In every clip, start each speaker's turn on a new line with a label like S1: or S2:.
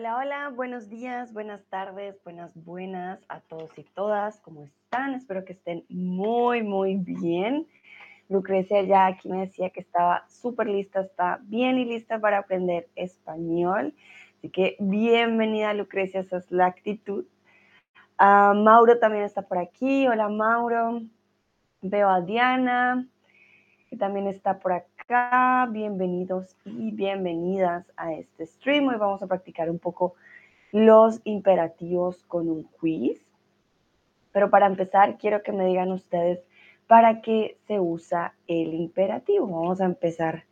S1: Hola, hola, buenos días, buenas tardes, buenas, buenas a todos y todas. ¿Cómo están? Espero que estén muy, muy bien. Lucrecia ya aquí me decía que estaba súper lista, está bien y lista para aprender español. Así que bienvenida Lucrecia, esa es la actitud. Ah, Mauro también está por aquí. Hola Mauro. Veo a Diana, que también está por acá. Bienvenidos y bienvenidas a este stream. Hoy vamos a practicar un poco los imperativos con un quiz. Pero para empezar, quiero que me digan ustedes para qué se usa el imperativo. Vamos a empezar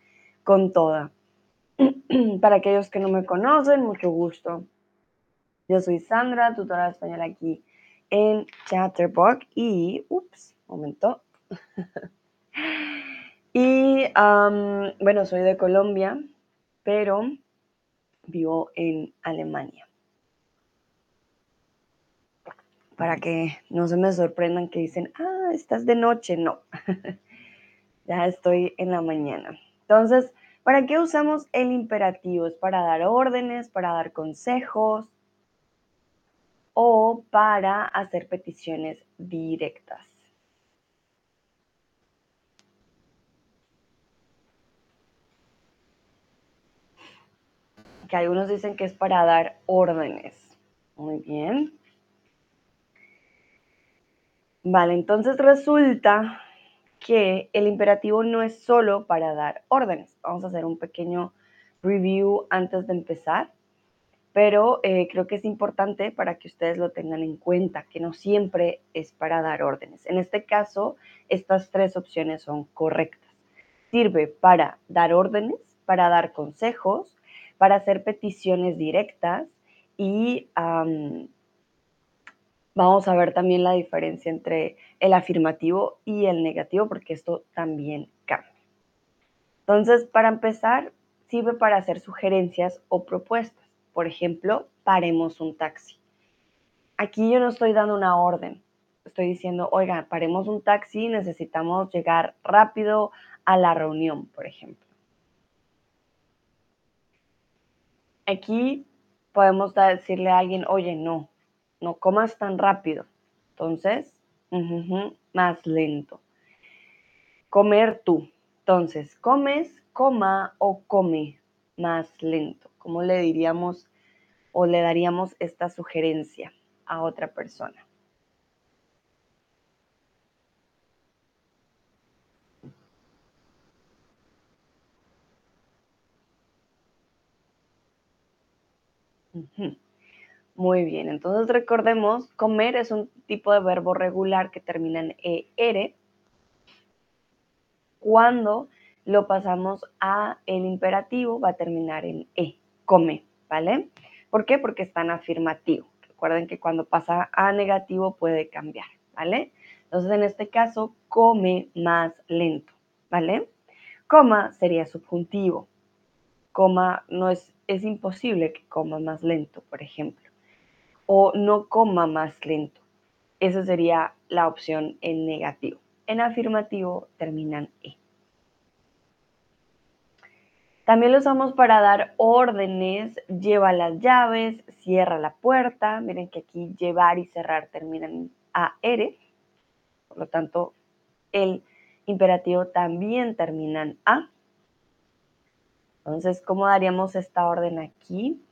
S1: con toda. Para aquellos que no me conocen, mucho gusto. Yo soy Sandra, tutora de español aquí en Chatterbox y, ups, momento. bueno, soy de Colombia, pero vivo en Alemania. Para que no se me sorprendan que dicen, ah, estás de noche. No, ya estoy en la mañana. Entonces, ¿Para qué usamos el imperativo? ¿Es para dar órdenes, para dar consejos o para hacer peticiones directas? Que algunos dicen que es para dar órdenes. Muy bien. Vale, entonces resulta que el imperativo no es solo para dar órdenes. Vamos a hacer un pequeño review antes de empezar, pero eh, creo que es importante para que ustedes lo tengan en cuenta, que no siempre es para dar órdenes. En este caso, estas tres opciones son correctas. Sirve para dar órdenes, para dar consejos, para hacer peticiones directas y Vamos a ver también la diferencia entre el afirmativo y el negativo, porque esto también cambia. Entonces, para empezar, sirve para hacer sugerencias o propuestas. Por ejemplo, paremos un taxi. Aquí yo no estoy dando una orden. Estoy diciendo, oiga, paremos un taxi, necesitamos llegar rápido a la reunión, por ejemplo. Aquí podemos decirle a alguien, oye, no, no comas tan rápido. Entonces, más lento. Comer tú. Entonces, comes, coma o come más lento. ¿Cómo le diríamos o le daríamos esta sugerencia a otra persona? Muy bien, entonces recordemos, comer es un tipo de verbo regular que termina en ER. Cuando lo pasamos a el imperativo va a terminar en E, come, ¿vale? ¿Por qué? Porque está en afirmativo. Recuerden que cuando pasa a negativo puede cambiar, ¿vale? Entonces en este caso, come más lento, ¿vale? Coma sería subjuntivo. Coma no es, es imposible que coma más lento, por ejemplo o no coma más lento. Esa sería la opción en negativo. En afirmativo terminan E. También lo usamos para dar órdenes, lleva las llaves, cierra la puerta. Miren que aquí llevar y cerrar terminan en AR. Por lo tanto, el imperativo también termina en A. Entonces, ¿cómo daríamos esta orden aquí?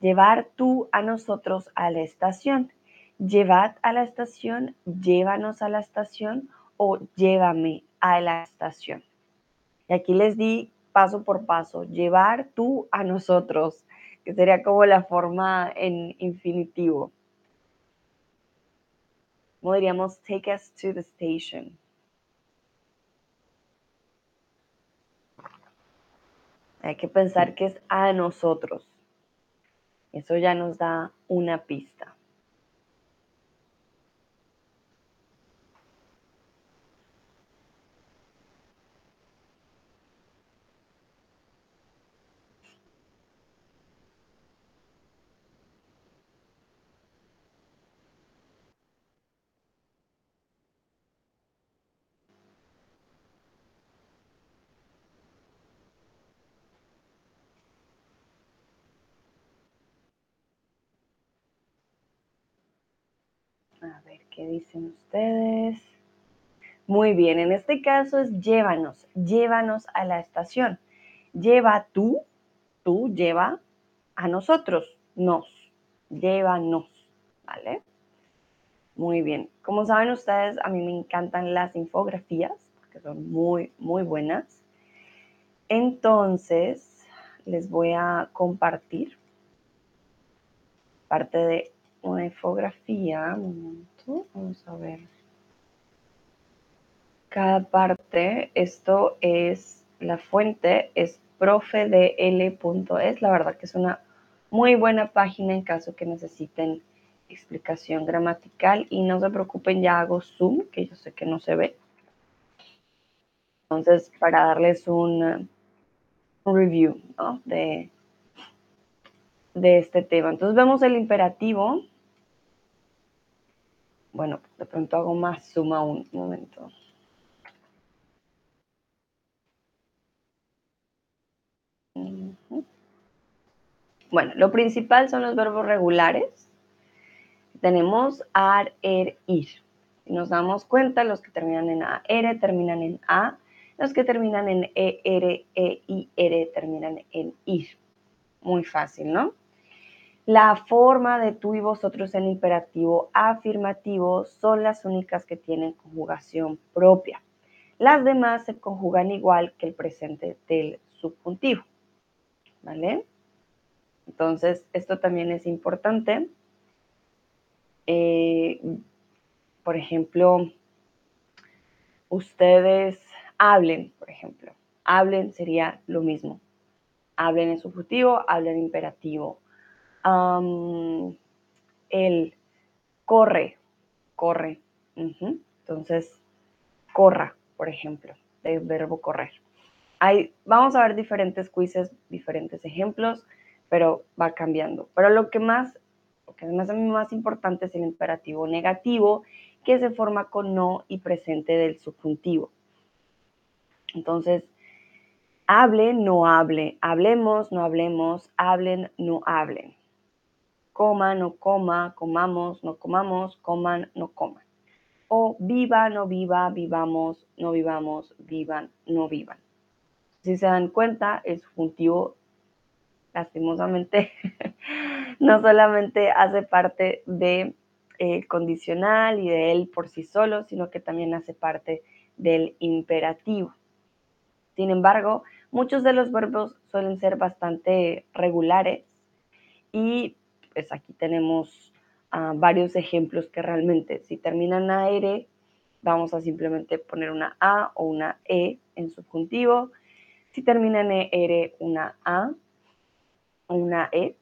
S1: Llevar tú a nosotros a la estación. Llevad a la estación, llévanos a la estación o llévame a la estación. Y aquí les di paso por paso, llevar tú a nosotros, que sería como la forma en infinitivo. Como diríamos, take us to the station. Hay que pensar que es a nosotros. Eso ya nos da una pista. ¿Qué dicen ustedes? Muy bien, en este caso es llévanos, llévanos a la estación. Lleva tú, tú lleva a nosotros, nos, llévanos, ¿vale? Muy bien. Como saben ustedes, a mí me encantan las infografías, porque son muy, muy buenas. Entonces, les voy a compartir parte de una infografía. Vamos a ver. Cada parte, esto es, la fuente es profedl.es. La verdad que es una muy buena página en caso que necesiten explicación gramatical y no se preocupen, ya hago zoom, que yo sé que no se ve. Entonces, para darles un, review de, de este tema. Entonces vemos el imperativo. Bueno, de pronto hago más zoom un momento. Bueno, lo principal son los verbos regulares. Tenemos ar, er, ir. Nos damos cuenta, los que terminan en a, r terminan en a, los que terminan en e, r, e, i, r terminan en ir. Muy fácil, ¿no? La forma de tú y vosotros en imperativo afirmativo son las únicas que tienen conjugación propia. Las demás se conjugan igual que el presente del subjuntivo. ¿Vale? Entonces, esto también es importante. Eh, por ejemplo, ustedes hablen, por ejemplo. Hablen sería lo mismo. Hablen en subjuntivo, hablen en el corre, corre. Entonces, corra, por ejemplo, del verbo correr. Hay, vamos a ver diferentes quizzes, diferentes ejemplos pero va cambiando. Pero lo que más, lo que más a mí más importante es el imperativo negativo, que se forma con no y presente del subjuntivo. Entonces, hable, no hable, hablemos, no hablemos, hablen, no hablen. Coma, no coma, comamos, no comamos, coman, no coman. O viva, no viva, vivamos, no vivamos, vivan, no vivan. Si se dan cuenta, el subjuntivo lastimosamente, no solamente hace parte de eh, condicional y de él por sí solo, sino que también hace parte del imperativo. Sin embargo, muchos de los verbos suelen ser bastante regulares y pues aquí tenemos ah, varios ejemplos que realmente si terminan AR, vamos a simplemente poner una A o una E en subjuntivo. Si termina en ER, una A una E,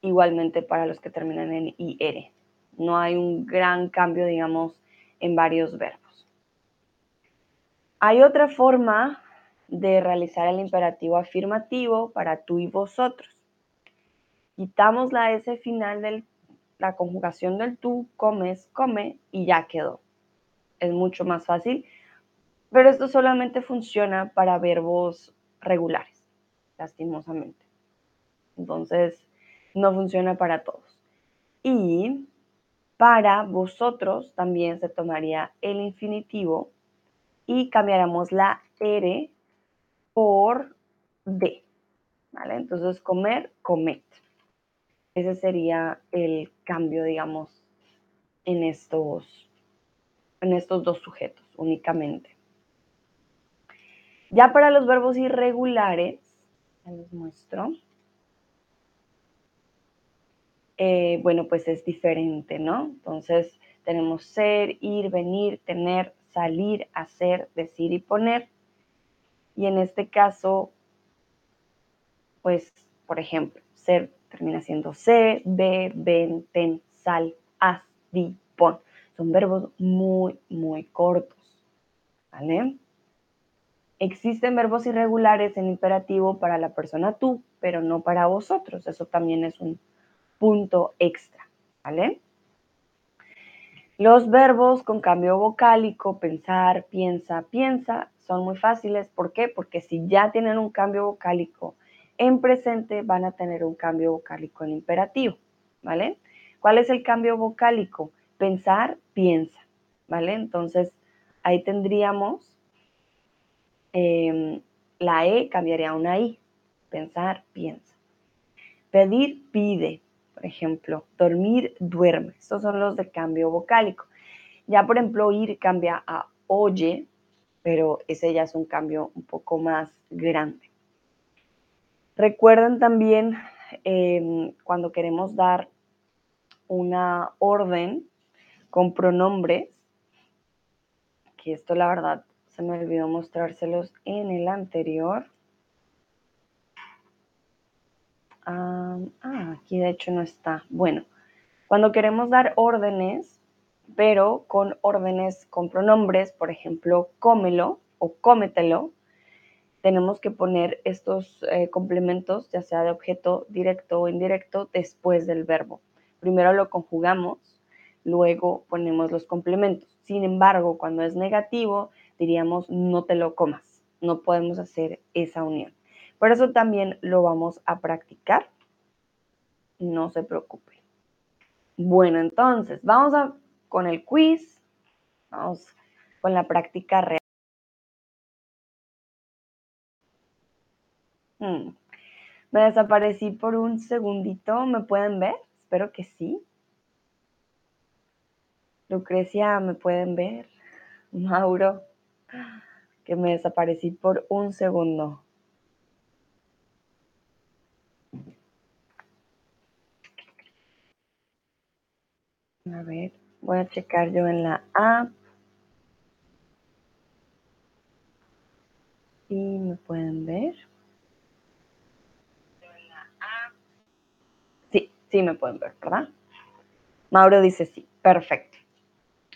S1: igualmente para los que terminan en IR. No hay un gran cambio, digamos, en varios verbos. Hay otra forma de realizar el imperativo afirmativo para tú y vosotros. Quitamos la S final de la conjugación del tú, comes, come y ya quedó. Es mucho más fácil, pero esto solamente funciona para verbos regulares, lastimosamente. Entonces, no funciona para todos. Y para vosotros también se tomaría el infinitivo y cambiáramos la R por D. ¿Vale? Entonces, comer, comet. Ese sería el cambio, digamos, en estos, en estos dos sujetos únicamente. Ya para los verbos irregulares, ya les muestro. Eh, bueno, pues es diferente, ¿no? Entonces tenemos ser, ir, venir, tener, salir, hacer, decir y poner. Y en este caso, pues, por ejemplo, ser termina siendo se, ve, ven, ten, sal, haz, di, pon. Son verbos muy, muy cortos, ¿vale? Existen verbos irregulares en imperativo para la persona tú, pero no para vosotros. Eso también es un punto extra, ¿vale? Los verbos con cambio vocálico, pensar, piensa, piensa, son muy fáciles. ¿Por qué? Porque si ya tienen un cambio vocálico en presente, van a tener un cambio vocálico en imperativo, ¿vale? ¿Cuál es el cambio vocálico? Pensar, piensa, ¿vale? Entonces, ahí tendríamos em, la E cambiaría a una I. Pensar, piensa. Pedir, pide, por ejemplo. Dormir, duerme. Estos son los de cambio vocálico. Ya, por ejemplo, ir cambia a oye, pero ese ya es un cambio un poco más grande. Recuerden también em, cuando queremos dar una orden con pronombres, que esto la verdad se me olvidó mostrárselos en el anterior. ah, aquí de hecho no está. Bueno, cuando queremos dar órdenes, pero con órdenes con pronombres, por ejemplo, cómelo o cómetelo, tenemos que poner estos eh, complementos, ya sea de objeto directo o indirecto, después del verbo. Primero lo conjugamos, luego ponemos los complementos. Sin embargo, cuando es negativo, diríamos no te lo comas. No podemos hacer esa unión. Por eso también lo vamos a practicar. No se preocupe. Bueno, entonces, vamos a, con el quiz. Vamos con la práctica real. Hmm. Me desaparecí por un segundito. ¿Me pueden ver? Espero que sí. Lucrecia, ¿me pueden ver? Mauro, que me desaparecí por un segundo. A ver, voy a checar yo en la app. ¿Y me pueden ver? Sí, me pueden ver, ¿verdad? Mauro dice sí, perfecto.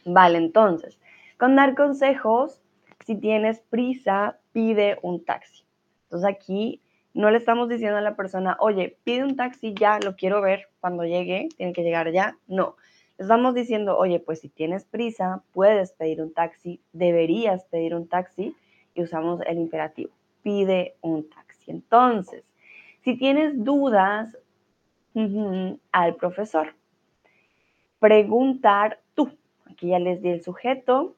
S1: Vale, entonces, con dar consejos, si tienes prisa, pide un taxi. Entonces aquí no le estamos diciendo a la persona, oye, pide un taxi ya, lo quiero ver cuando llegue, tiene que llegar ya. No, le estamos diciendo, oye, pues si tienes prisa, puedes pedir un taxi, deberías pedir un taxi y usamos el imperativo, pide un taxi. Entonces, si tienes dudas, al profesor. Preguntar tú. Aquí ya les di el sujeto.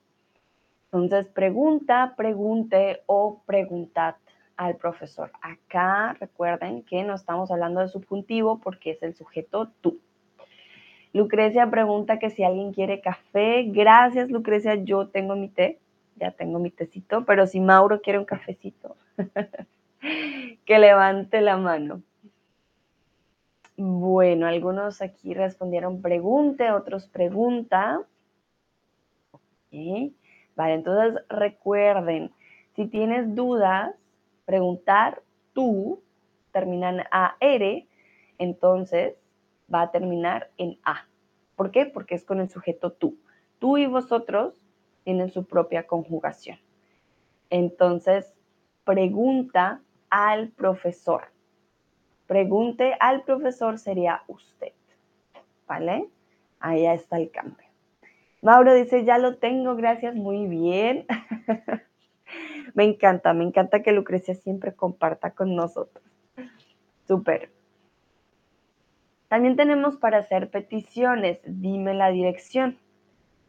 S1: Entonces, pregunta, pregunte o preguntad al profesor. Acá recuerden que no estamos hablando de subjuntivo porque es el sujeto tú. Lucrecia pregunta que si alguien quiere café. Gracias, Lucrecia. Yo tengo mi té. Ya tengo mi tecito. Pero si Mauro quiere un cafecito, que levante la mano. Bueno, algunos aquí respondieron pregunte, otros pregunta. Vale, entonces recuerden, si tienes dudas, preguntar tú, terminan a R, entonces va a terminar en A. ¿Por qué? Porque es con el sujeto tú. Tú y vosotros tienen su propia conjugación. Entonces, pregunta al profesor. Pregunte al profesor sería usted. ¿Vale? Ahí está el cambio. Mauro dice, ya lo tengo, gracias, muy bien. me encanta, me encanta que Lucrecia siempre comparta con nosotros. Súper. También tenemos para hacer peticiones, dime la dirección.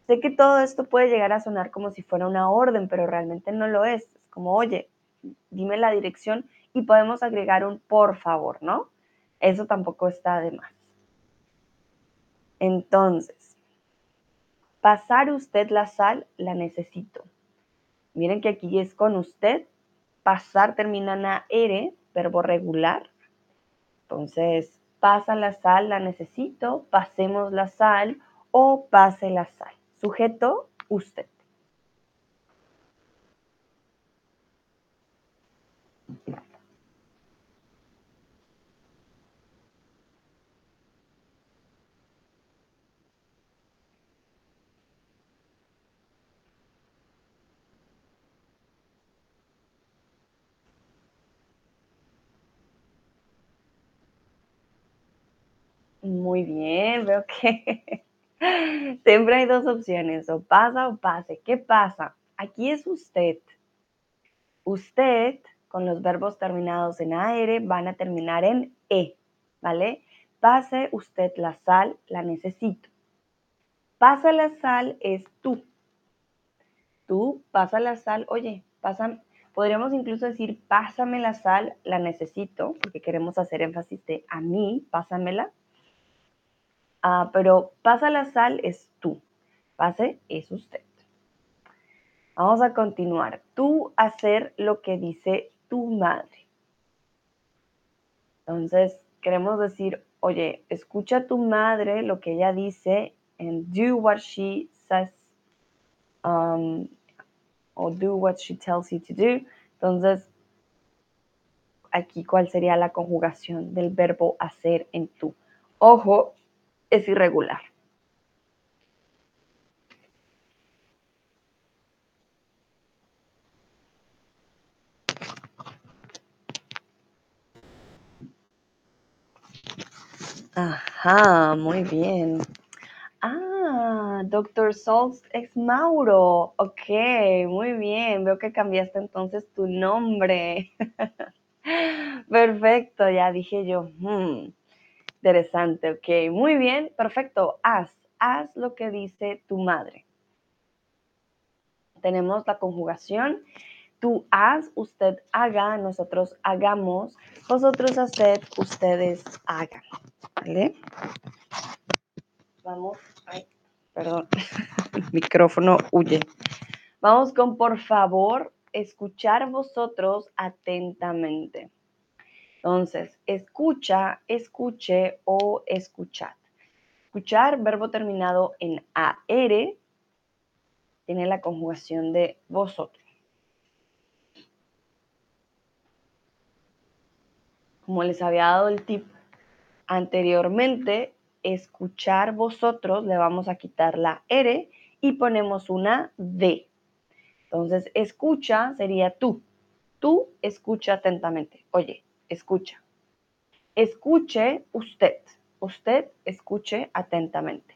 S1: Sé que todo esto puede llegar a sonar como si fuera una orden, pero realmente no lo es. Es como, oye, dime la dirección y podemos agregar un por favor, ¿no? Eso tampoco está de más. Entonces, pasar usted la sal, la necesito. Miren que aquí es con usted. Pasar termina en AR, verbo regular. Entonces, pasa la sal, la necesito. Pasemos la sal o pase la sal. Sujeto, usted. Muy bien, veo que siempre hay dos opciones, o pasa o pase. ¿Qué pasa? Aquí es usted. Usted, con los verbos terminados en AR, van a terminar en E, ¿vale? pase usted la sal, la necesito. Pasa la sal es tú. Tú pasa la sal, oye, pásame. Podríamos incluso decir, pásame la sal, la necesito, porque queremos hacer énfasis de a mí, pásamela. Ah, pero pasa la sal es tú. Pase es usted. Vamos a continuar. Tú hacer lo que dice tu madre. Entonces, queremos decir, oye, escucha a tu madre lo que ella dice and do what she says um, or do what she tells you to do. Entonces, aquí cuál sería la conjugación del verbo hacer en tú. Ojo, es irregular. Ajá, muy bien. Ah, Doctor Solst ex Mauro. Ok, muy bien. Veo que cambiaste entonces tu nombre. Perfecto, ya dije yo. Hmm, interesante, ok. Muy bien, perfecto. Haz, haz lo que dice tu madre. Tenemos la conjugación. Tú haz, usted haga, nosotros hagamos, vosotros haced, ustedes hagan. ¿Vale? Vamos, ay, perdón, el micrófono huye. Vamos con por favor, escuchar vosotros atentamente. Entonces, escucha, escuche o escuchad. Escuchar, verbo terminado en AR, tiene la conjugación de vosotros. Como les había dado el tip anteriormente, escuchar vosotros, le vamos a quitar la R y ponemos una D. Entonces, escucha sería tú. Tú escucha atentamente. Oye, escucha. Escuche usted. Usted escuche atentamente.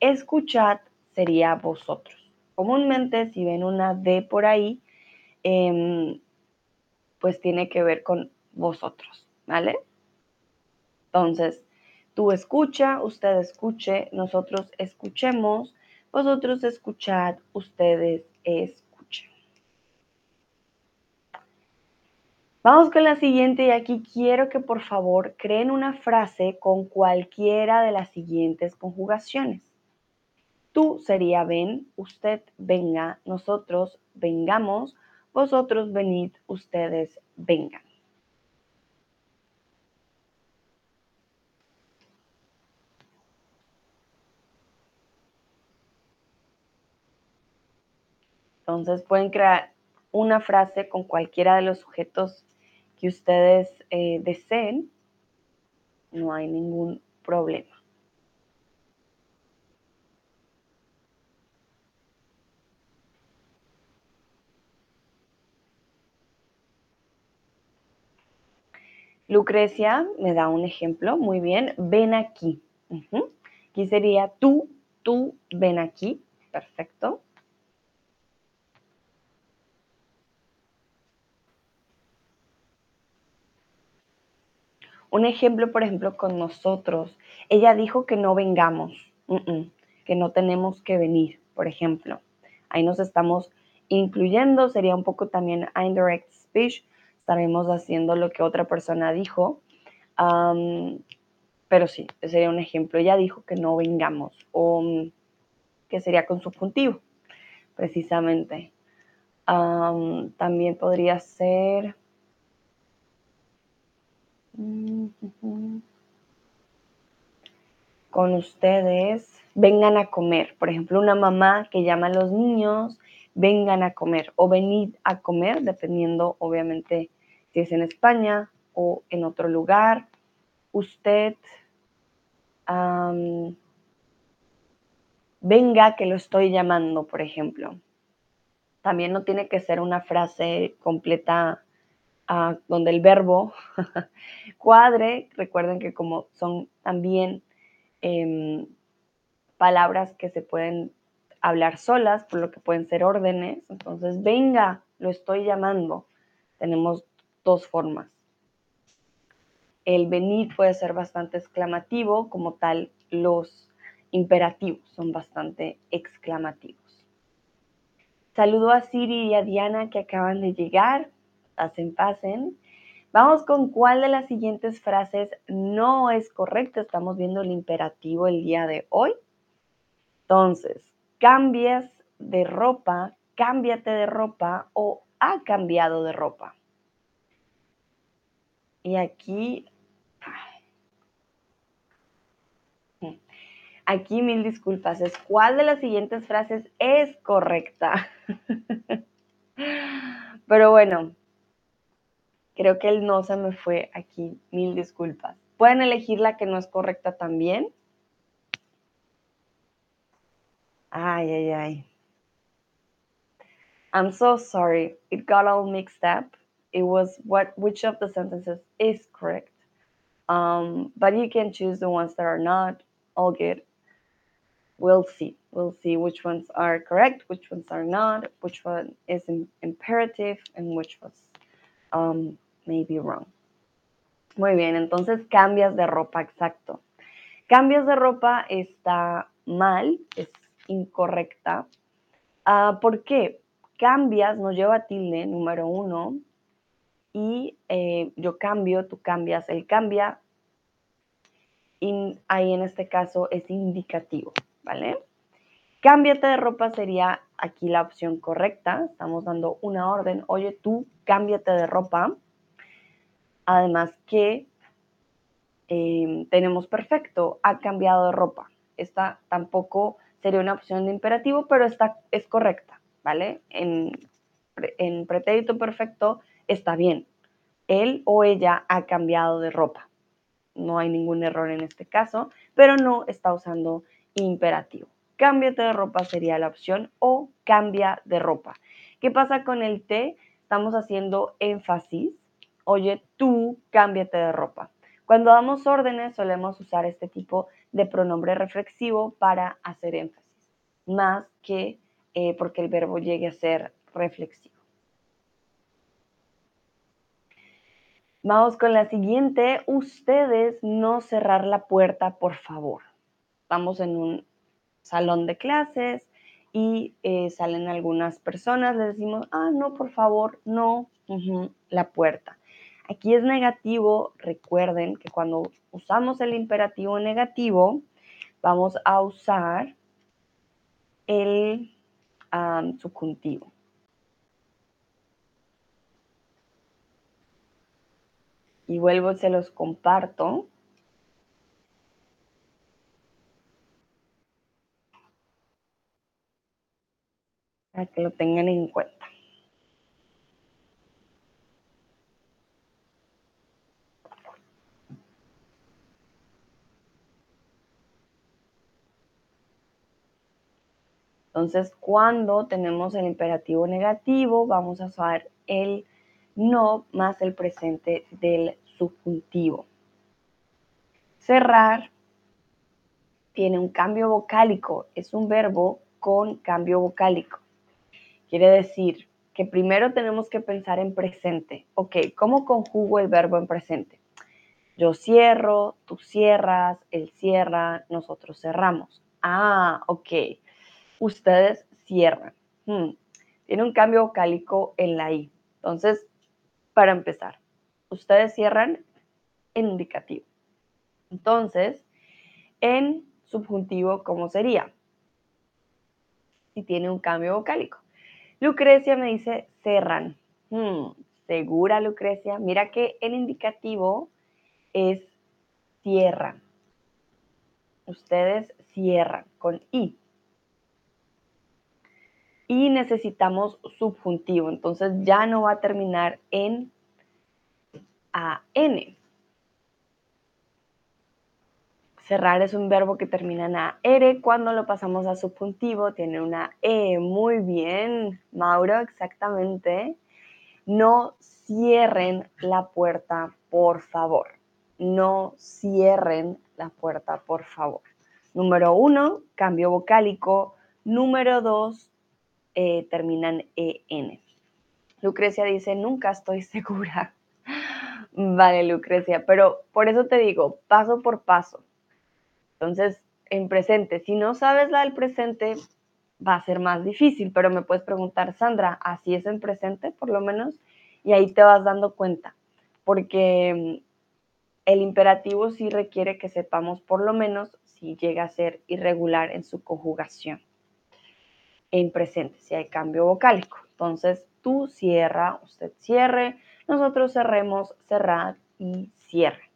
S1: Escuchad sería vosotros. Comúnmente, si ven una D por ahí, em, pues tiene que ver con vosotros, ¿vale? Entonces, Tú escucha, usted escuche, nosotros escuchemos, vosotros escuchad, ustedes escuchen. Vamos con la siguiente y aquí quiero que por favor creen una frase con cualquiera de las siguientes conjugaciones. Tú sería ven, usted venga, nosotros vengamos, vosotros venid, ustedes vengan. Entonces pueden crear una frase con cualquiera de los sujetos que ustedes eh, deseen. No hay ningún problema. Lucrecia me da un ejemplo, muy bien, ven aquí. Aquí sería tú, tú, ven aquí, perfecto. Un ejemplo, por ejemplo, con nosotros. Ella dijo que no vengamos, que no tenemos que venir, por ejemplo. Ahí nos estamos incluyendo, sería un poco también indirect speech, estaremos haciendo lo que otra persona dijo. pero sí, sería un ejemplo. Ella dijo que no vengamos, o que sería con subjuntivo, precisamente. también podría ser con ustedes, vengan a comer. Por ejemplo, una mamá que llama a los niños, vengan a comer o venid a comer, dependiendo obviamente si es en España o en otro lugar. Usted venga que lo estoy llamando, por ejemplo. También no tiene que ser una frase completa donde el verbo cuadre, recuerden que como son también em, palabras que se pueden hablar solas, por lo que pueden ser órdenes, entonces venga, lo estoy llamando. Tenemos dos formas. el venir puede ser bastante exclamativo, como tal los imperativos son bastante exclamativos. Saludo a Siri y a Diana que acaban de llegar. Pasen, pasen. Vamos con cuál de las siguientes frases no es correcta. Estamos viendo el imperativo el día de hoy. Entonces, cambias de ropa, cámbiate de ropa o ha cambiado de ropa. Y aquí, aquí mil disculpas, es cuál de las siguientes frases es correcta. Pero bueno, creo que el no se me fue aquí, mil disculpas. Pueden elegir la que no es correcta también. Ay, ay, ay. I'm so sorry. It got all mixed up. It was what which of the sentences is correct. Um, but you can choose the ones that are not. All good. We'll see. We'll see which ones are correct, which ones are not, which one is imperative, and which was um, maybe wrong. Muy bien, entonces cambias de ropa, exacto. Cambias de ropa está mal, es incorrecta. Uh, ¿Por qué? cambias nos lleva tilde, número uno, y eh, yo cambio, tú cambias, él cambia, y ahí en este caso es indicativo, ¿vale? Cámbiate de ropa sería aquí la opción correcta, estamos dando una orden, oye tú, cámbiate de ropa, además que em, tenemos perfecto, ha cambiado de ropa, esta tampoco sería una opción de imperativo, pero esta es correcta. ¿vale? En, en pretérito perfecto está bien. Él o ella ha cambiado de ropa. No hay ningún error en este caso, pero no está usando imperativo. Cámbiate de ropa sería la opción o cambia de ropa. ¿Qué pasa con el te? Estamos haciendo énfasis. Oye, tú cámbiate de ropa. Cuando damos órdenes solemos usar este tipo de pronombre reflexivo para hacer énfasis, más que eh, porque el verbo llegue a ser reflexivo. Vamos con la siguiente. Ustedes no cerrar la puerta, por favor. Estamos en un salón de clases y eh, salen algunas personas, le decimos, ah, no, por favor, no, la puerta. Aquí es negativo, recuerden que cuando usamos el imperativo negativo, vamos a usar el subjuntivo. Y vuelvo, se los comparto. Para que lo tengan en cuenta. Entonces, cuando tenemos el imperativo negativo, vamos a usar el no más el presente del subjuntivo. Cerrar tiene un cambio vocálico, es un verbo con cambio vocálico. Quiere decir que primero tenemos que pensar en presente. Ok, ¿cómo conjugo el verbo en presente? Yo cierro, tú cierras, él cierra, nosotros cerramos. Ah, ok ustedes cierran. Hmm, tiene un cambio vocálico en la I. Entonces, para empezar, ustedes cierran en indicativo. Entonces, en subjuntivo, ¿cómo sería? Si tiene un cambio vocálico. Lucrecia me dice cerran. Hmm, ¿Segura, Lucrecia? Mira que el indicativo es cierran. Ustedes cierran con I y necesitamos subjuntivo. Entonces ya no va a terminar en AN. Cerrar es un verbo que termina en AR. Cuando lo pasamos a subjuntivo tiene una E. Muy bien, Mauro, exactamente. No cierren la puerta, por favor. No cierren la puerta, por favor. Número uno, cambio vocálico. Número dos, eh, terminan EN. Lucrecia dice, nunca estoy segura. Vale, Lucrecia, pero por eso te digo, paso por paso. Entonces, en presente, si no sabes la del presente, va a ser más difícil, pero me puedes preguntar, Sandra, ¿así es en presente por lo menos? Y ahí te vas dando cuenta, porque mm, el imperativo sí requiere que sepamos por lo menos si llega a ser irregular en su conjugación en presente, si hay cambio vocálico. Entonces, tú cierra, usted cierre, nosotros cerremos, cerrad y cierre.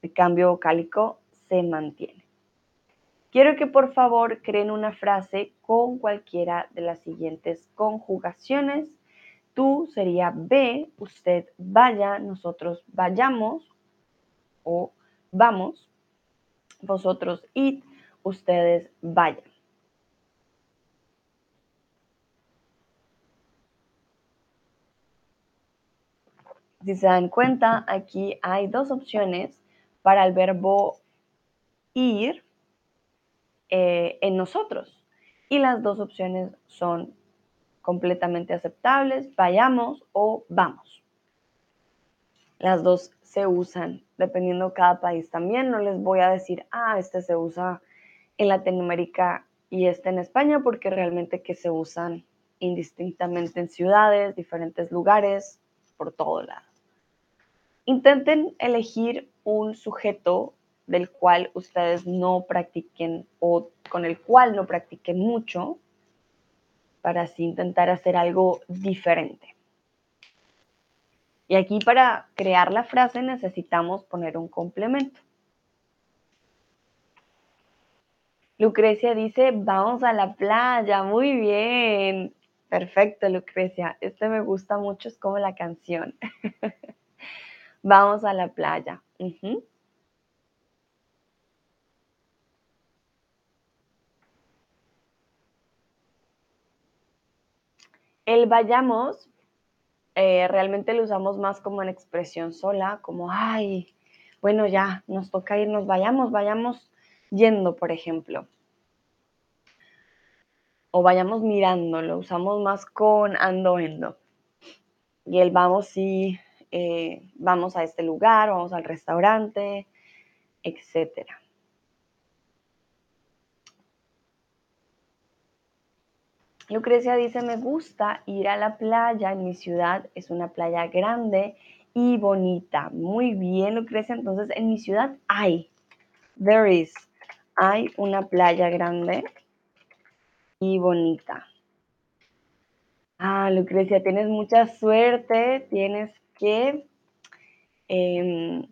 S1: El cambio vocálico se mantiene. Quiero que por favor creen una frase con cualquiera de las siguientes conjugaciones. Tú sería ve, usted vaya, nosotros vayamos o vamos, vosotros id, ustedes vayan. Si se dan cuenta, aquí hay dos opciones para el verbo ir eh, en nosotros. Y las dos opciones son completamente aceptables, vayamos o vamos. Las dos se usan dependiendo de cada país también. No les voy a decir, ah, este se usa en Latinoamérica y este en España, porque realmente que se usan indistintamente en ciudades, diferentes lugares, por todo lado. Intenten elegir un sujeto del cual ustedes no practiquen o con el cual no practiquen mucho para así intentar hacer algo diferente. Y aquí para crear la frase necesitamos poner un complemento. Lucrecia dice, vamos a la playa, muy bien. Perfecto, Lucrecia. Este me gusta mucho, es como la canción. Vamos a la playa. El vayamos eh, realmente lo usamos más como en expresión sola, como, ay, bueno, ya, nos toca irnos, vayamos, vayamos yendo, por ejemplo. O vayamos mirando, lo usamos más con ando, endo. Y el vamos sí eh, vamos a este lugar, vamos al restaurante, etc. Lucrecia dice, me gusta ir a la playa en mi ciudad, es una playa grande y bonita. Muy bien, Lucrecia, entonces en mi ciudad hay, there is, hay una playa grande y bonita. Ah, Lucrecia, tienes mucha suerte, tienes que em,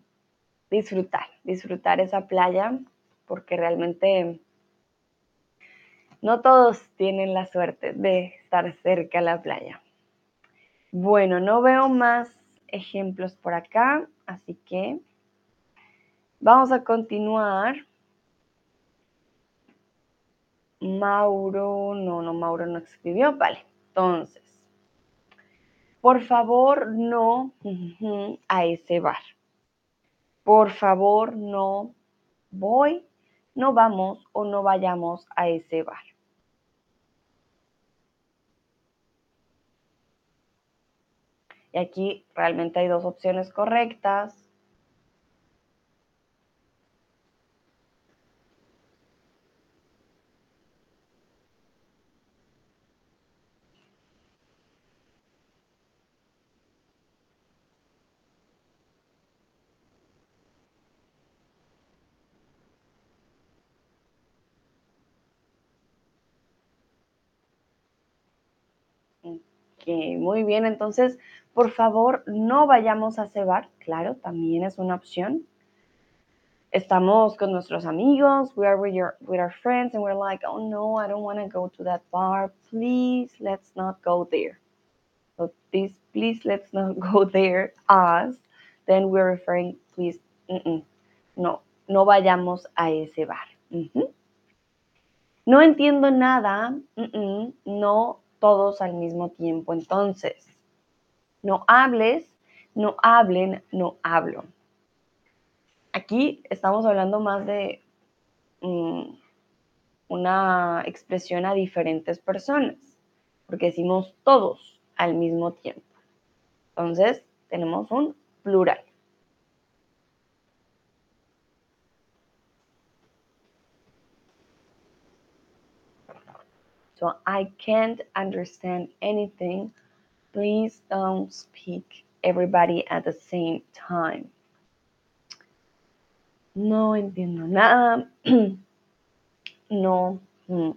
S1: disfrutar, disfrutar esa playa, porque realmente no todos tienen la suerte de estar cerca de la playa. Bueno, no veo más ejemplos por acá, así que vamos a continuar. Mauro, no, no, Mauro no escribió, vale. Entonces, por favor, no a ese bar. Por favor, no voy, no vamos o no vayamos a ese bar. Y aquí realmente hay dos opciones correctas. Muy bien, entonces, por favor, no vayamos a ese bar. Claro, también es una opción. Estamos con nuestros amigos, we are with, your, with our friends, and we're like, oh no, I don't want to go to that bar. Please, let's not go there. So, please, please, let's not go there. Us, then we're referring, please, no, no vayamos a ese bar. No entiendo nada, no todos al mismo tiempo. Entonces, no hables, no hablen, no hablo. Aquí estamos hablando más de mm, una expresión a diferentes personas, porque decimos todos al mismo tiempo. Entonces, tenemos un plural. I can't understand anything. Please don't speak everybody at the same time. No entiendo nada. no. Mm,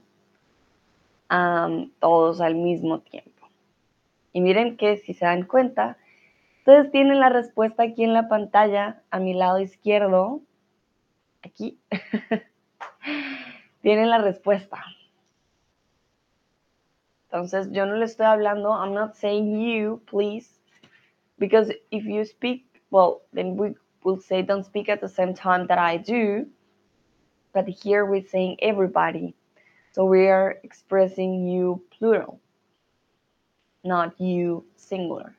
S1: todos al mismo tiempo. Y miren que si se dan cuenta, ustedes tienen la respuesta aquí en la pantalla, a mi lado izquierdo, aquí, tienen la respuesta. Entonces, yo no le estoy hablando, I'm not saying you, please, because if you speak, well, then we will say don't speak at the same time that I do, but here we're saying everybody. So we are expressing you plural, not you singular.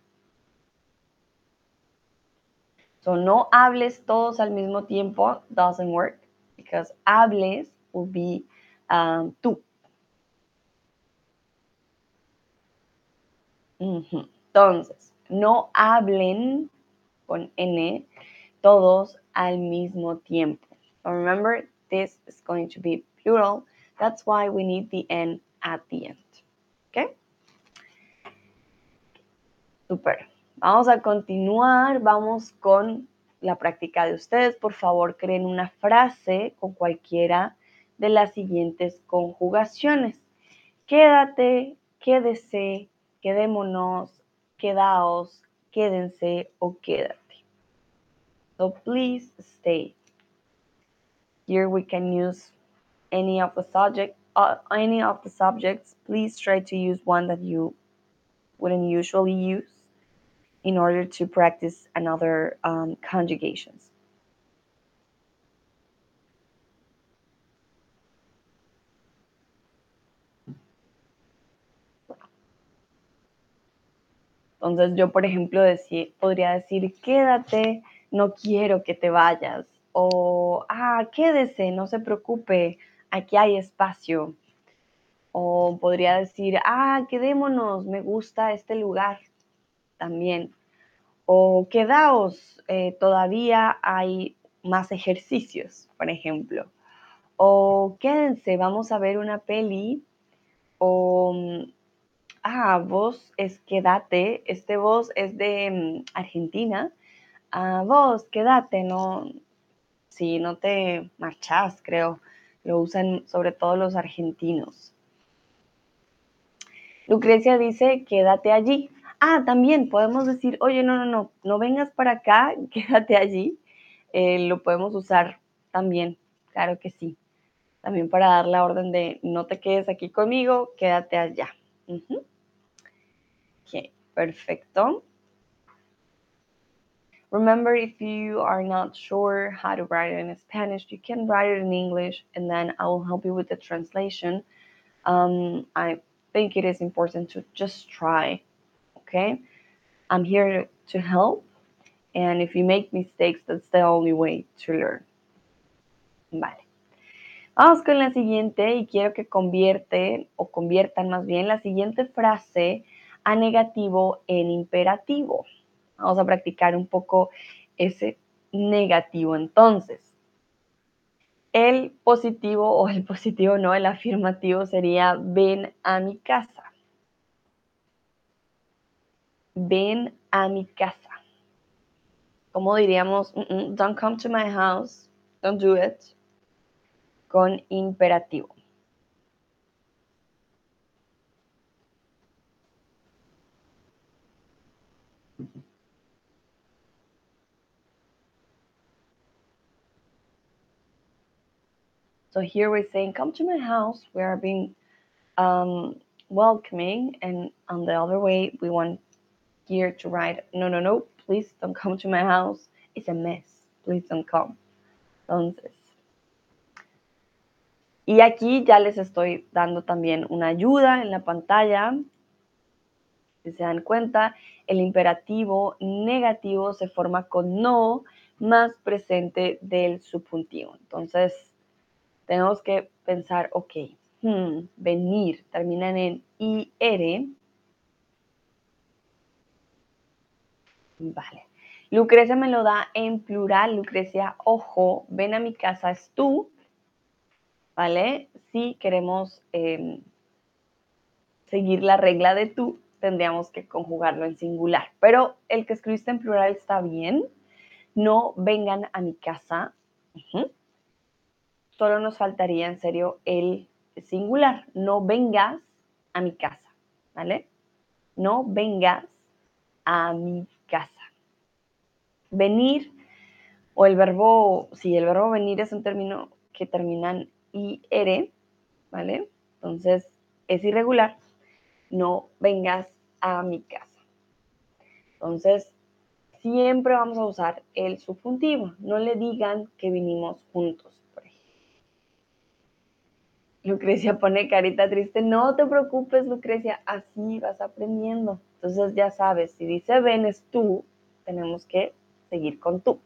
S1: So no hables todos al mismo tiempo doesn't work because hables will be um, tú. Entonces, no hablen con N todos al mismo tiempo. Remember, this is going to be plural That's why we need the N at the end. ¿Ok? Super. Vamos a continuar. Vamos con la práctica de ustedes. Por favor, creen una frase con cualquiera de las siguientes conjugaciones. Quédate, quédese, quedémonos, quedaos, quédense o quédate. So please stay. Here we can use any of the subject uh, any of the subjects, please try to use one that you wouldn't usually use in order to practice another um, conjugations. Entonces yo, por ejemplo, podría decir, quédate, no quiero que te vayas. O, ah, quédese, no se preocupe, aquí hay espacio. O podría decir, ah, quedémonos, me gusta este lugar también. O quedaos, eh, todavía hay más ejercicios, por ejemplo. O quédense, vamos a ver una peli. O, mm, ah, vos es quédate, este vos es de mm, Argentina. Ah, vos quédate, no, si no te marchás, creo. Lo usan sobre todo los argentinos. Lucrecia dice, quédate allí. Ah, también podemos decir, oye, no, no, no, no vengas para acá, quédate allí. Eh, lo podemos usar también, claro que sí. También para dar la orden de no te quedes aquí conmigo, quédate allá. Perfecto. Remember, if you are not sure how to write it in Spanish, you can write it in English and then I will help you with the translation. Um, I think it is important to just try, okay? I'm here to help, and if you make mistakes, that's the only way to learn. Vale. Vamos con la siguiente y quiero que convierte o conviertan más bien la siguiente frase a negativo en imperativo. Vamos a practicar un poco ese negativo. Entonces, el positivo o el positivo no, el afirmativo sería ven a mi casa. Ven a mi casa. Como diríamos, don't come to my house, don't do it, con imperativo. So here we're saying, come to my house. We are being um, welcoming. And on the other way, we want here to write, no, no, no, please don't come to my house. It's a mess. Please don't come. Entonces. Y aquí ya les estoy dando también una ayuda en la pantalla. Si se dan cuenta, el imperativo negativo se forma con no más presente del subjuntivo. Entonces, tenemos que pensar, ok, hmm, venir, terminan en IR. Vale. Lucrecia me lo da en plural. Lucrecia, ojo, ven a mi casa es tú. ¿Vale? Si queremos em, seguir la regla de tú, tendríamos que conjugarlo en singular. Pero el que escribiste en plural está bien. No vengan a mi casa. Solo nos faltaría en serio el singular. No vengas a mi casa. ¿Vale? No vengas a mi casa. Venir o el verbo, si el verbo venir es un término que termina en IR, ¿vale? Entonces es irregular. No vengas a mi casa. Entonces, siempre vamos a usar el subjuntivo. No le digan que vinimos juntos. Lucrecia pone carita triste. No te preocupes, Lucrecia, así vas aprendiendo. Entonces ya sabes, si dice ven es tú, tenemos que seguir con tú.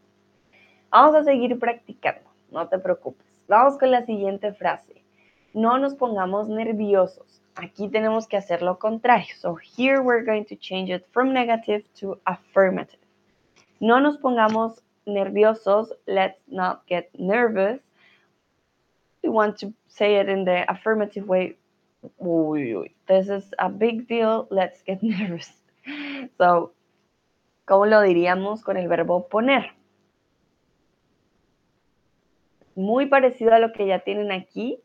S1: Vamos a seguir practicando, no te preocupes. Vamos con la siguiente frase. No nos pongamos nerviosos. Aquí tenemos que hacer lo contrario. So here we're going to change it from negative to affirmative. No nos pongamos nerviosos. Let's not get nervous. We want to say it in the affirmative way. This is a big deal. Let's get nervous. So, ¿cómo lo diríamos con el verbo poner? Muy parecido a lo que ya tienen aquí,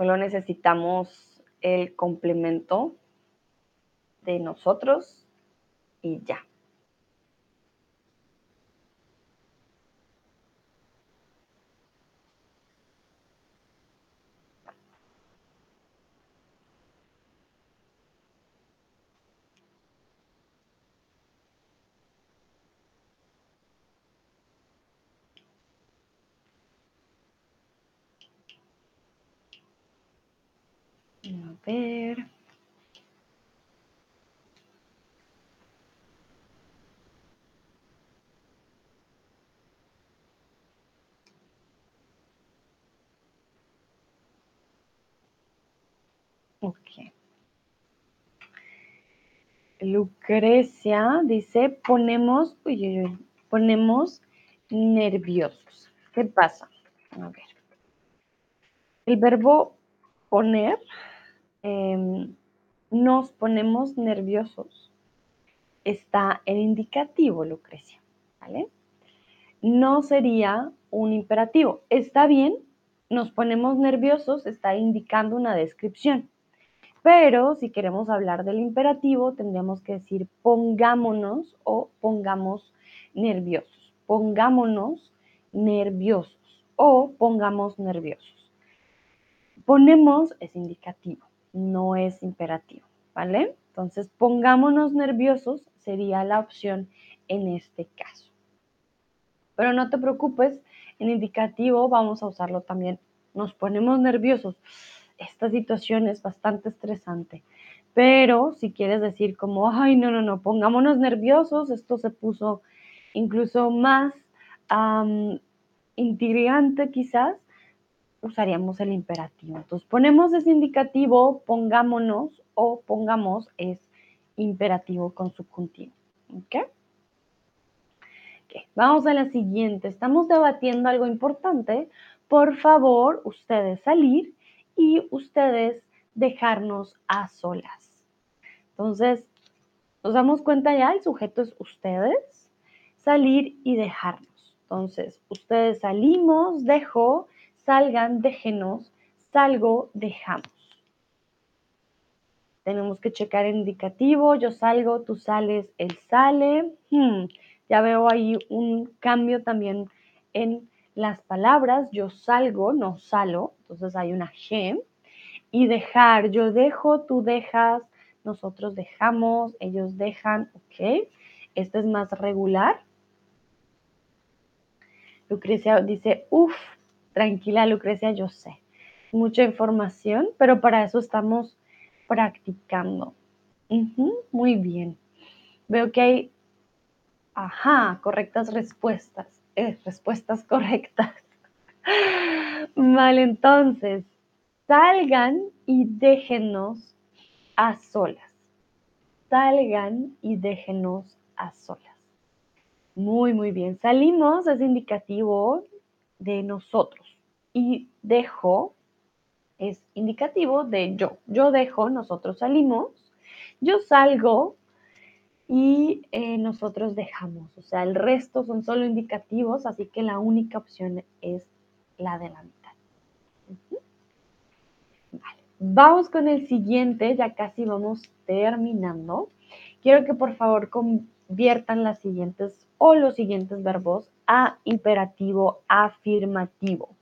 S1: Solo necesitamos el complemento de nosotros y ya. A Ok. Lucrecia dice, ponemos, uy, ponemos nerviosos. ¿Qué pasa? El verbo poner Em, nos ponemos nerviosos. Está en indicativo, Lucrecia, ¿vale? No sería un imperativo. Está bien, nos ponemos nerviosos, está indicando una descripción. Pero si queremos hablar del imperativo, tendríamos que decir pongámonos o pongamos nerviosos. Pongámonos nerviosos o pongamos nerviosos. Ponemos es indicativo no es imperativo, ¿vale? Entonces, pongámonos nerviosos sería la opción en este caso. Pero no te preocupes, en indicativo vamos a usarlo también. Nos ponemos nerviosos. Esta situación es bastante estresante. Pero si quieres decir como, ay, no, no, no, pongámonos nerviosos, esto se puso incluso más intrigante quizás, usaríamos el imperativo. Entonces ponemos ese indicativo, pongámonos o pongamos es imperativo con subjuntivo. ¿Ok? Vamos a la siguiente. Estamos debatiendo algo importante. Por favor, ustedes salir y ustedes dejarnos a solas. Entonces, nos damos cuenta ya, el sujeto es ustedes, salir y dejarnos. Entonces, ustedes salimos, dejo, salgan, déjenos, salgo, dejamos. Tenemos que checar el indicativo, yo salgo, tú sales, él sale. Hmm, ya veo ahí un cambio también en las palabras, yo salgo, no salo, entonces hay una G. Y dejar, yo dejo, tú dejas, nosotros dejamos, ellos dejan, ok. Este es más regular. Lucrecia dice, uff, Tranquila, Lucrecia, yo sé. Mucha información, pero para eso estamos practicando. muy bien. Veo que hay, ajá, correctas respuestas. Eh, respuestas correctas. vale, entonces, salgan y déjenos a solas. salgan y déjenos a solas. Muy, muy bien. Salimos es indicativo de nosotros y dejo es indicativo de yo. Yo dejo, nosotros salimos, yo salgo y eh, nosotros dejamos. O sea, el resto son solo indicativos, así que la única opción es la de la mitad. Vale. Vamos con el siguiente, ya casi vamos terminando. Quiero que por favor conviertan las siguientes o los siguientes verbos a imperativo afirmativo.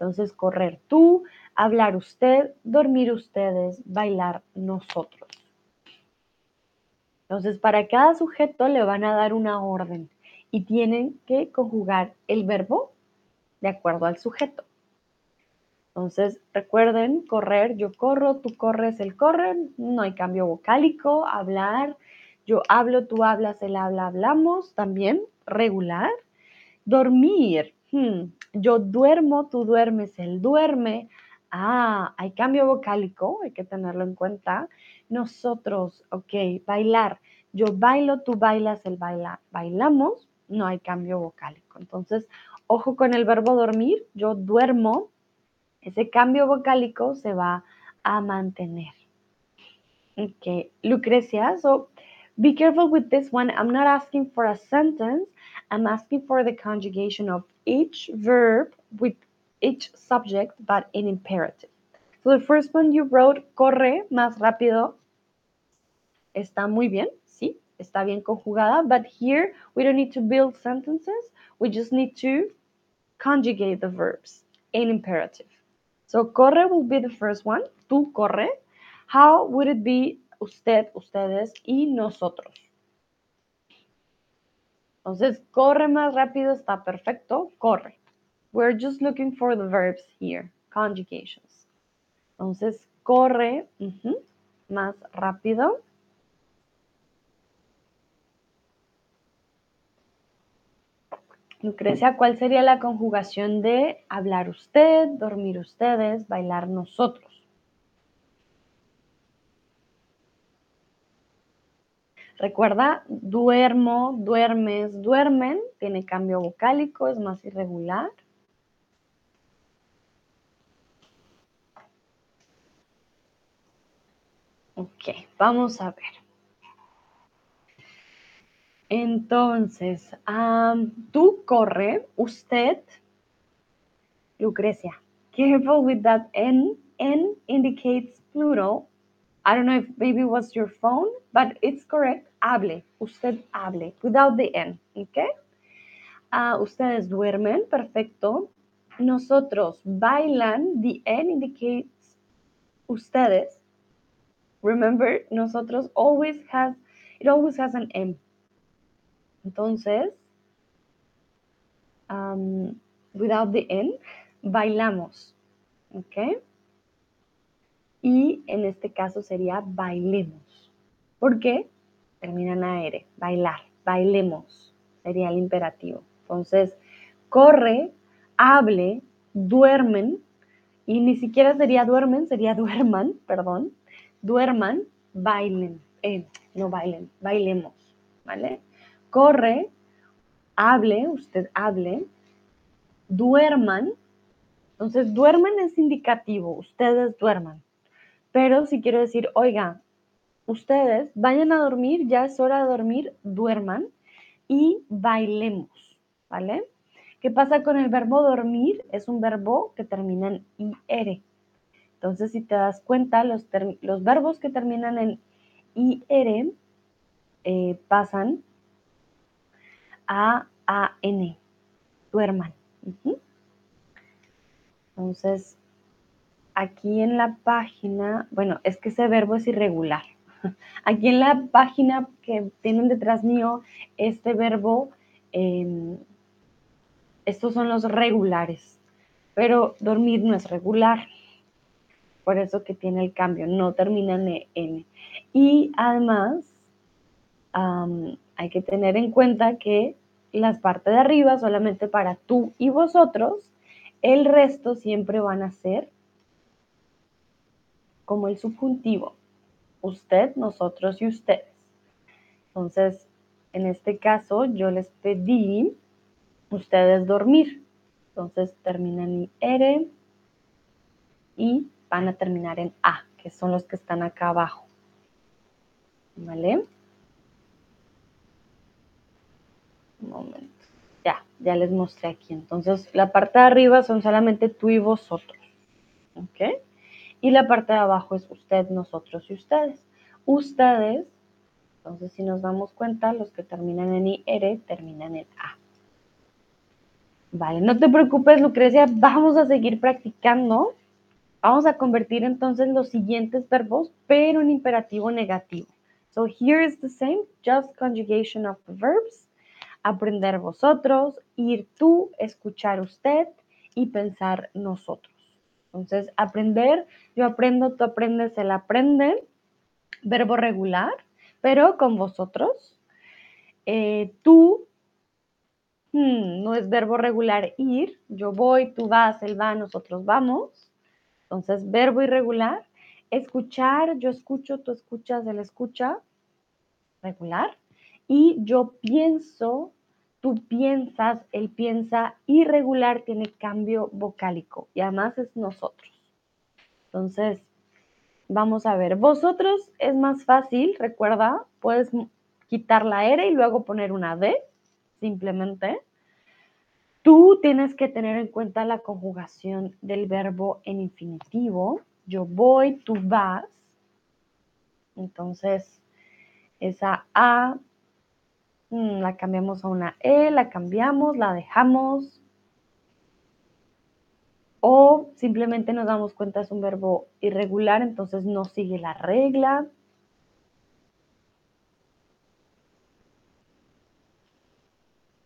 S1: Entonces, correr tú, hablar usted, dormir ustedes, bailar nosotros. Entonces, para cada sujeto le van a dar una orden y tienen que conjugar el verbo de acuerdo al sujeto. Entonces, recuerden, correr, yo corro, tú corres, él corre, no hay cambio vocálico, hablar, yo hablo, tú hablas, él habla, hablamos, también regular. Dormir, hmm, yo duermo, tú duermes, él duerme, Ah, hay cambio vocálico, hay que tenerlo en cuenta. Nosotros, ok, bailar. Yo bailo, tú bailas, él baila. Bailamos, no hay cambio vocálico. Entonces, ojo con el verbo dormir. Yo duermo. Ese cambio vocálico se va a mantener. Ok, Lucrecia, so be careful with this one. I'm not asking for a sentence. I'm asking for the conjugation of each verb with each subject, but in imperative. So the first one you wrote, corre más rápido, está muy bien, sí, está bien conjugada, but here we don't need to build sentences, we just need to conjugate the verbs in imperative. So corre will be the first one, tú corre. How would it be usted, ustedes y nosotros? Entonces, corre más rápido está perfecto, corre. We're just looking for the verbs here, conjugations. Entonces, corre más rápido. Lucrecia, ¿cuál sería la conjugación de hablar usted, dormir ustedes, bailar nosotros? Recuerda, duermo, duermes, duermen, tiene cambio vocálico, es más irregular. Ok, vamos a ver. Entonces, tú corre, usted, Lucrecia. Careful with that N. N indicates plural. I don't know if maybe it was your phone, but it's correct. Hable, usted hable, without the N, ¿ok? Uh, ustedes duermen, perfecto. Nosotros bailan, the N indicates ustedes. Remember, nosotros always has, it always has an M. Entonces, um, without the N, bailamos. ¿Ok? Y en este caso sería bailemos. ¿Por qué? Termina en AR, bailar, bailemos, sería el imperativo. Entonces, corre, hable, duermen, y ni siquiera sería duermen, sería duerman, perdón, duerman, bailen, eh, no bailen, bailemos, ¿vale? Corre, hable, usted hable, duerman. Entonces, duerman es indicativo, ustedes duerman. Pero si quiero decir, oiga, ustedes vayan a dormir, ya es hora de dormir, duerman y bailemos, ¿vale? ¿Qué pasa con el verbo dormir? Es un verbo que termina en IR. Entonces, si te das cuenta, los, verbos que terminan en IR eh, pasan a AN, duerman. Entonces, aquí en la página, bueno, es que ese verbo es irregular. Aquí en la página que tienen detrás mío, este verbo, em, estos son los regulares, pero dormir no es regular por eso que tiene el cambio, no termina en N. Y además, hay que tener en cuenta que las partes de arriba solamente para tú y vosotros, el resto siempre van a ser como el subjuntivo. Usted, nosotros y ustedes. Entonces, en este caso, yo les pedí ustedes dormir. Entonces, terminan en R y van a terminar en A, que son los que están acá abajo. ¿Vale? Un momento. Ya, ya les mostré aquí. Entonces, la parte de arriba son solamente tú y vosotros. ¿Ok? Y la parte de abajo es usted, nosotros y ustedes. Ustedes, entonces si nos damos cuenta, los que terminan en IR terminan en A. Vale, no te preocupes, Lucrecia, vamos a seguir practicando. Vamos a convertir entonces los siguientes verbos, pero en imperativo negativo. So here is the same, just conjugation of the verbs. Aprender vosotros, ir tú, escuchar usted y pensar nosotros. Entonces, aprender, yo aprendo, tú aprendes, él aprende, verbo regular, pero con vosotros. Eh, tú, hmm, no es verbo regular ir, yo voy, tú vas, él va, nosotros vamos. Entonces, verbo irregular. Escuchar, yo escucho, tú escuchas, él escucha, regular. Y yo pienso, tú piensas, él piensa, irregular tiene cambio vocálico y además es nosotros. Entonces, vamos a ver, vosotros es más fácil, recuerda, puedes quitar la R y luego poner una D, simplemente. Tú tienes que tener en cuenta la conjugación del verbo en infinitivo. Yo voy, tú vas. Entonces, esa A la cambiamos a una E, la cambiamos, la dejamos. O simplemente nos damos cuenta es un verbo irregular, entonces no sigue la regla.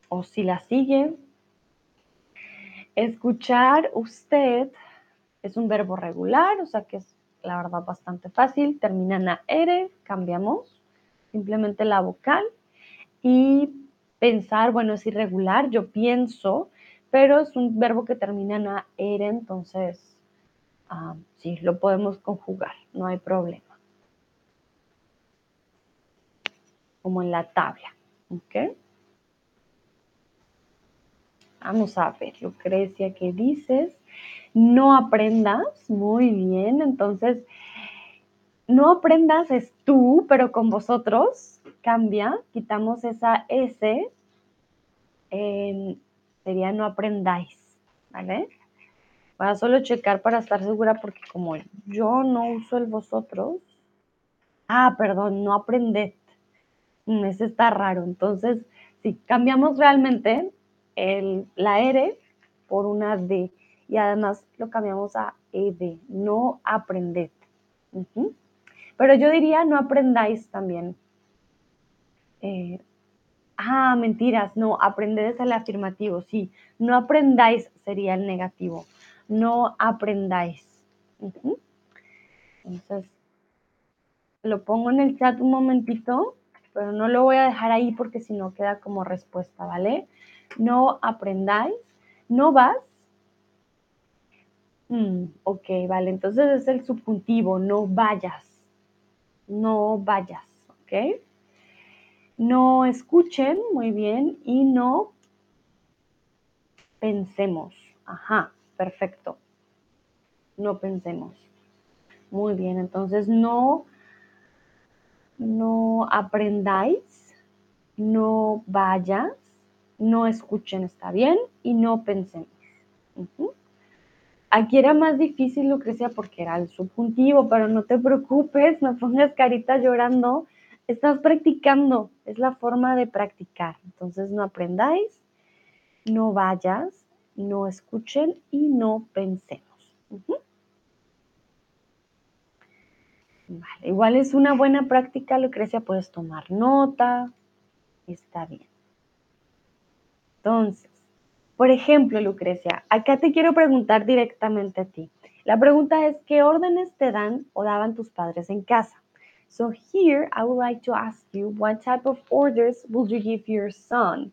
S1: O si la sigue. Escuchar usted es un verbo regular, o sea que es la verdad bastante fácil. Termina en R, cambiamos simplemente la vocal y pensar, bueno, es irregular, yo pienso, pero es un verbo que termina en a era, entonces ah, sí, lo podemos conjugar, no hay problema. Como en la tabla, ¿ok? Vamos a ver, Lucrecia, ¿qué dices? No aprendas, muy bien, entonces, no aprendas es tú, pero con vosotros, cambia, quitamos esa S, sería no aprendáis, ¿vale? A solo checar para estar segura porque como yo no uso el vosotros, ah, perdón, no aprended, mm, ese está raro, entonces si cambiamos realmente el, la R por una D y además lo cambiamos a ED, no aprended. Pero yo diría no aprendáis también, eh, ah, mentiras, no, aprender es el afirmativo, sí, no aprendáis sería el negativo, no aprendáis. Entonces, lo pongo en el chat un momentito, pero no lo voy a dejar ahí porque si no queda como respuesta, ¿vale? No aprendáis, no vas. Mm, ok, vale, entonces es el subjuntivo, no vayas, no vayas, ¿ok? No escuchen muy bien y no pensemos. Ajá, perfecto. No pensemos. Muy bien, entonces no, no aprendáis, no vayas, no escuchen, está bien, y no pensemos. Aquí era más difícil, Lucrecia, porque era el subjuntivo, pero no te preocupes, no pongas carita llorando estás practicando, es la forma de practicar. Entonces no aprendáis, no vayas, no escuchen y no pensemos. igual es una buena práctica, Lucrecia, puedes tomar nota, está bien. Entonces, por ejemplo, Lucrecia, acá te quiero preguntar directamente a ti. La pregunta es, ¿qué órdenes te dan o daban tus padres en casa? So here, I would like to ask you, what type of orders would you give your son?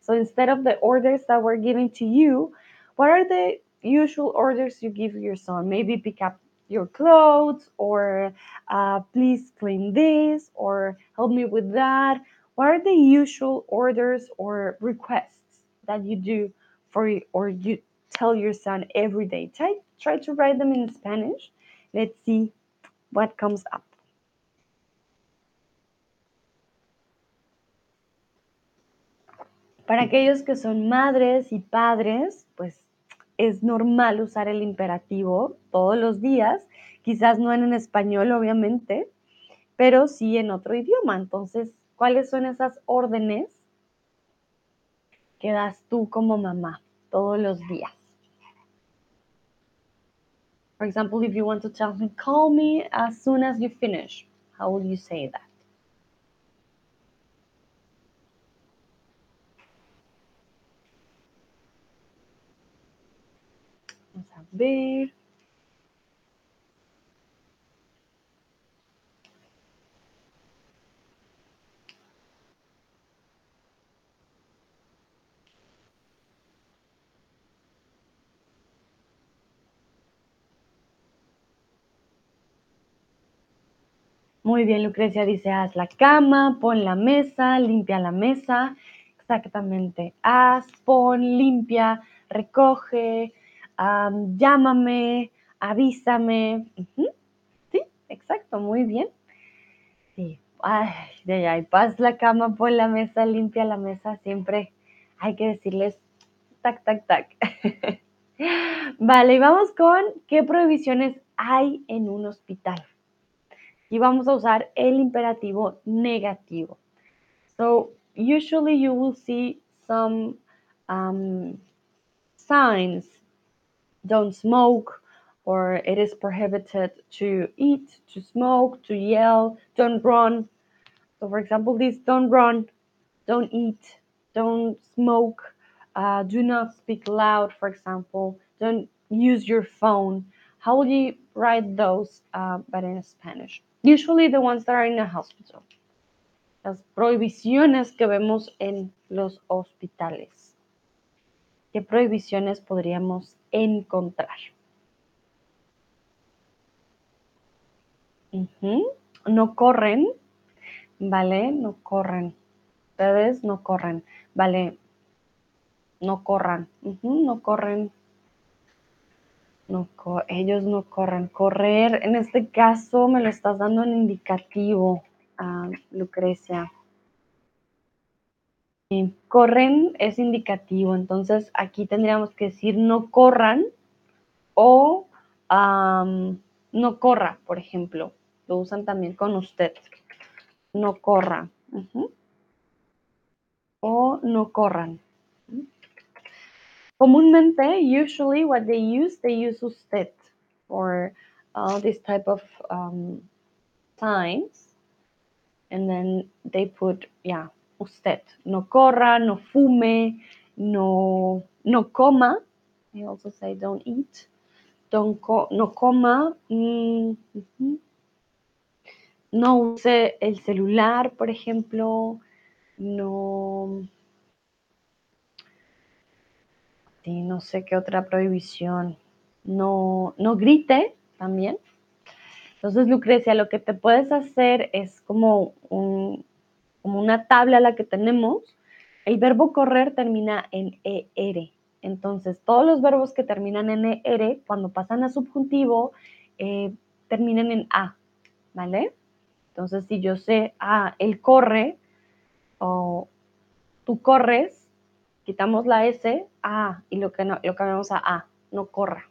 S1: So instead of the orders that were given to you, what are the usual orders you give your son? Maybe pick up your clothes or uh, please clean this or help me with that what are the usual orders or requests that you do for or you tell your son every day try, try to write them in spanish let's see what comes up Para aquellos que son madres y padres, pues es normal usar el imperativo todos los días, quizás no en español, obviamente, pero sí en otro idioma. Entonces, ¿cuáles son esas órdenes que das tú como mamá todos los días? For example, if you want to tell him, call me as soon as you finish, how will you say that? Vamos a Muy bien, Lucrecia dice, haz la cama, pon la mesa, limpia la mesa. Exactamente. Haz, pon, limpia, recoge, llámame, avísame. Sí, exacto, muy bien. Sí. Ay, de ahí, paz la cama, pon la mesa, limpia la mesa. Siempre hay que decirles tac, tac, tac. vale, y vamos con qué prohibiciones hay en un hospital y vamos a usar el imperativo negativo. So usually you will see some um, signs, don't smoke, or it is prohibited to eat, to smoke, to yell, don't run. So for example, this don't run, don't eat, don't smoke, uh, do not speak loud, for example, don't use your phone. How will you write those, uh, but in Spanish? Usually the ones that are in a hospital. Las prohibiciones que vemos en los hospitales. ¿Qué prohibiciones podríamos encontrar? No corren, ¿vale? No corren. Ustedes no corren, ¿vale? No corran, no corren no, ellos no corren. Correr, en este caso me lo estás dando en indicativo, ah, Lucrecia. Corren es indicativo, entonces aquí tendríamos que decir no corran o no corra, por ejemplo. Lo usan también con usted. No corra. O no corran. Comúnmente, usually what they use, they use usted for uh, this type of um, signs. And then they put, yeah, usted. No corra, no fume, no, no coma. They also say don't eat. Don't no coma. Mm. No use el celular, por ejemplo. No no sé qué otra prohibición. No, no grite también. Entonces, Lucrecia, lo que te puedes hacer es como, como una tabla la que tenemos. El verbo correr termina en ER. Entonces, todos los verbos que terminan en ER, cuando pasan a subjuntivo, eh, terminan en A, ¿vale? Entonces, si yo sé, ah, él corre, o tú corres, quitamos la S, A, y lo, que lo cambiamos a A, no corra.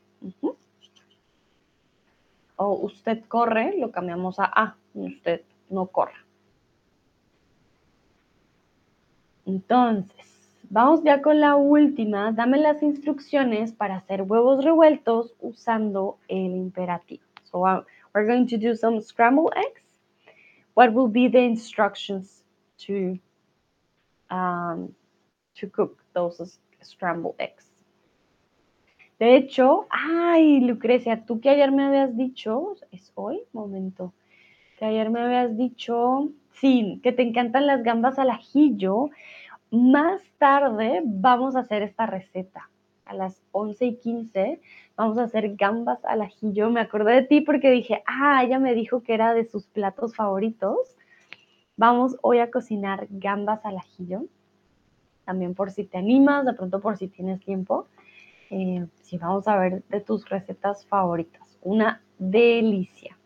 S1: O usted corre, lo cambiamos a A, usted no corra. Entonces, vamos ya con la última. Dame las instrucciones para hacer huevos revueltos usando el imperativo. So uh, we're going to do some scrambled eggs. What will be the instructions to um, to cook those scrambled eggs. De hecho, ay, Lucrecia, tú que ayer me habías dicho, es hoy, momento, que ayer me habías dicho, sí, que te encantan las gambas al ajillo. Más tarde vamos a hacer esta receta, a las 11 y 15 vamos a hacer gambas al ajillo. Me acordé de ti porque dije, ah, ella me dijo que era de sus platos favoritos. Vamos hoy a cocinar gambas al ajillo. También por si te animas, de pronto por si tienes tiempo. Eh, sí, vamos a ver de tus recetas favoritas. Una delicia.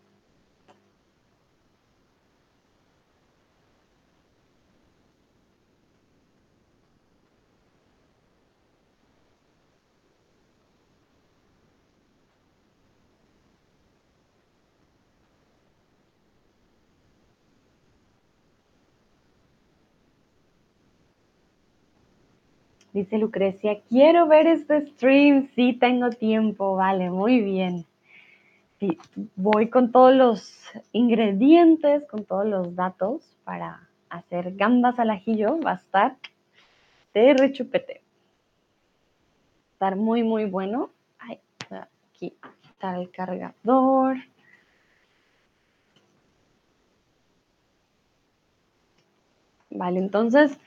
S1: Dice Lucrecia, quiero ver este stream. Sí, tengo tiempo. Vale, muy bien. Voy con todos los ingredientes, con todos los datos para hacer gambas al ajillo. Va a estar de rechupete. Va a estar muy, muy bueno. Ay, aquí está el cargador. Vale, entonces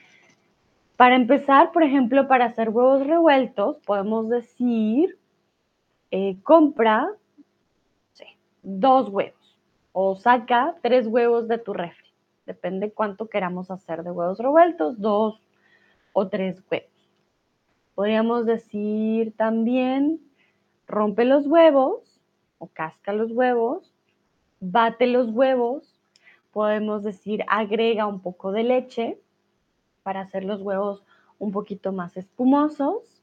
S1: para empezar, por ejemplo, para hacer huevos revueltos, podemos decir, eh, compra dos huevos o saca tres huevos de tu refri. Depende cuánto queramos hacer de huevos revueltos, dos o tres huevos. Podríamos decir también, rompe los huevos o casca los huevos, bate los huevos. Podemos decir, agrega un poco de leche para hacer los huevos un poquito más espumosos.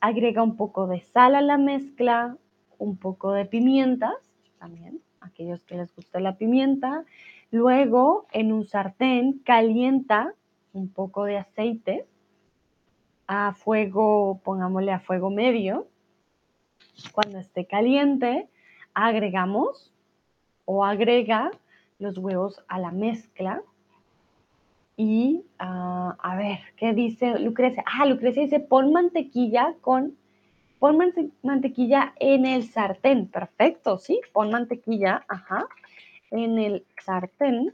S1: Agrega un poco de sal a la mezcla, un poco de pimientas, también, aquellos que les gusta la pimienta. Luego, en un sartén, calienta un poco de aceite a fuego, pongámosle a fuego medio. Cuando esté caliente, agregamos o agrega los huevos a la mezcla y ah, a ver, ¿qué dice Lucrecia? Ah, Lucrecia dice, pon mantequilla con, pon mantequilla en el sartén. Perfecto, sí, pon mantequilla, ajá, en el sartén.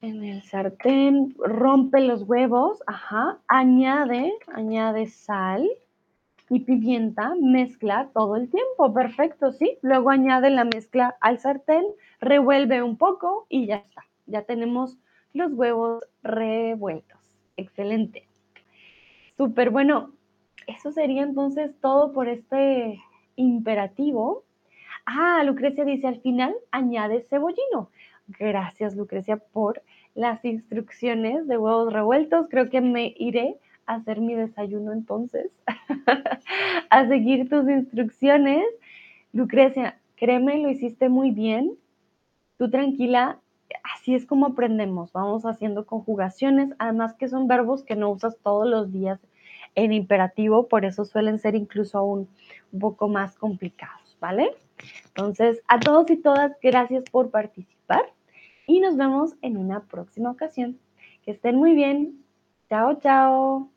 S1: En el sartén, rompe los huevos, ajá, añade, añade sal y pimienta, mezcla todo el tiempo, perfecto, sí. Luego añade la mezcla al sartén, revuelve un poco y ya está ya tenemos los huevos revueltos. Excelente. Súper bueno. Eso sería entonces todo por este imperativo. Ah, Lucrecia dice al final, añade cebollino. Gracias, Lucrecia, por las instrucciones de huevos revueltos. Creo que me iré a hacer mi desayuno entonces, a seguir tus instrucciones. Lucrecia, créeme, lo hiciste muy bien. Tú tranquila, así es como aprendemos, vamos haciendo conjugaciones, además que son verbos que no usas todos los días en imperativo, por eso suelen ser incluso aún un poco más complicados, ¿vale? Entonces, a todos y todas, gracias por participar y nos vemos en una próxima ocasión. Que estén muy bien. Chao, chao.